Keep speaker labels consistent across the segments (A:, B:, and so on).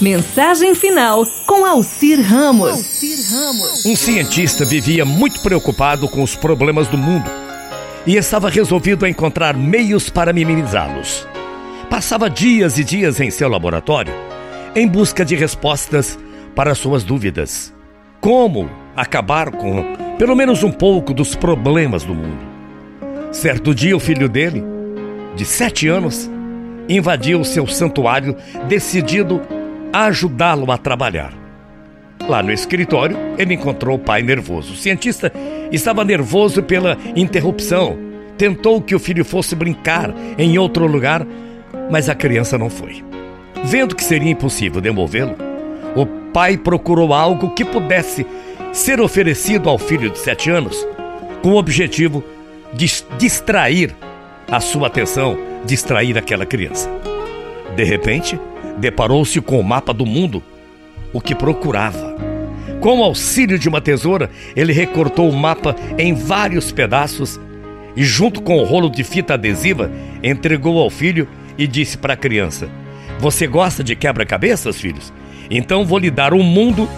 A: Mensagem final com Alcir Ramos.
B: Um cientista vivia muito preocupado com os problemas do mundo e estava resolvido a encontrar meios para minimizá-los. Passava dias e dias em seu laboratório em busca de respostas para suas dúvidas. Como acabar com pelo menos um pouco dos problemas do mundo? Certo dia, o filho dele, de sete anos, invadiu seu santuário decidido a ajudá-lo a trabalhar. Lá no escritório, ele encontrou o pai nervoso. O cientista estava nervoso pela interrupção. Tentou que o filho fosse brincar em outro lugar, mas a criança não foi. Vendo que seria impossível demovê-lo, o pai procurou algo que pudesse ser oferecido ao filho de sete anos, com o objetivo de distrair a sua atenção, distrair aquela criança. De repente, deparou-se com o mapa do mundo, o que procurava. Com o auxílio de uma tesoura, ele recortou o mapa em vários pedaços e, junto com o rolo de fita adesiva, entregou ao filho e disse para a criança: Você gosta de quebra-cabeças, filhos? Então vou lhe dar um mundo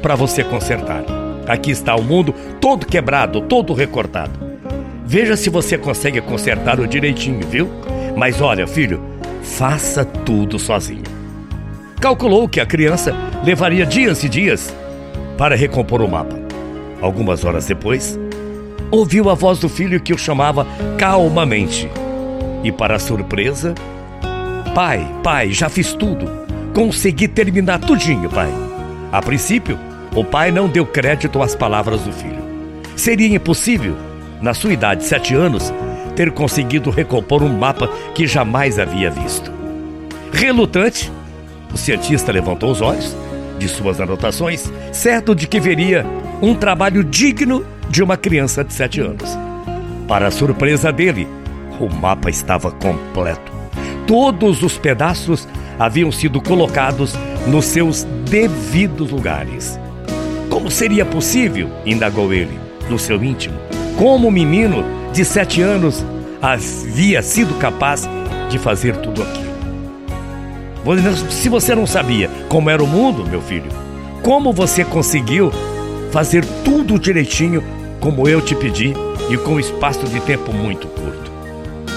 B: para você consertar. Aqui está o mundo todo quebrado, todo recortado. Veja se você consegue consertar o direitinho, viu? Mas olha, filho, faça tudo sozinho calculou que a criança levaria dias e dias para recompor o mapa. Algumas horas depois, ouviu a voz do filho que o chamava calmamente. E, para surpresa, pai, pai, já fiz tudo. Consegui terminar tudinho, pai. A princípio, o pai não deu crédito às palavras do filho. Seria impossível, na sua idade de sete anos, ter conseguido recompor um mapa que jamais havia visto. Relutante, o cientista levantou os olhos de suas anotações, certo de que veria um trabalho digno de uma criança de sete anos. Para a surpresa dele, o mapa estava completo. Todos os pedaços haviam sido colocados nos seus devidos lugares. Como seria possível, indagou ele, no seu íntimo, como o menino de sete anos havia sido capaz de fazer tudo aquilo? Se você não sabia como era o mundo, meu filho, como você conseguiu fazer tudo direitinho como eu te pedi e com um espaço de tempo muito curto?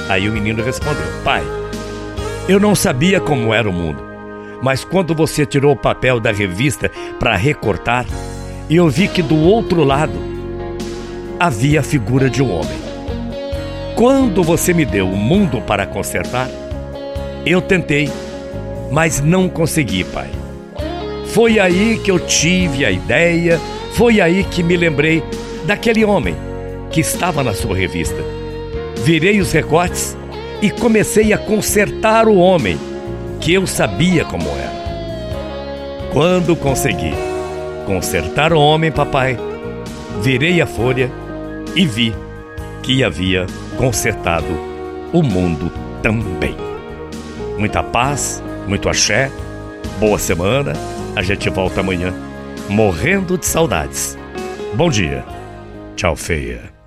B: Aí o menino respondeu: Pai, eu não sabia como era o mundo, mas quando você tirou o papel da revista para recortar, eu vi que do outro lado havia a figura de um homem. Quando você me deu o mundo para consertar, eu tentei mas não consegui, pai. Foi aí que eu tive a ideia, foi aí que me lembrei daquele homem que estava na sua revista. Virei os recortes e comecei a consertar o homem que eu sabia como era. Quando consegui consertar o homem, papai, virei a folha e vi que havia consertado o mundo também. Muita paz muito axé, boa semana, a gente volta amanhã, morrendo de saudades. Bom dia. Tchau, feia.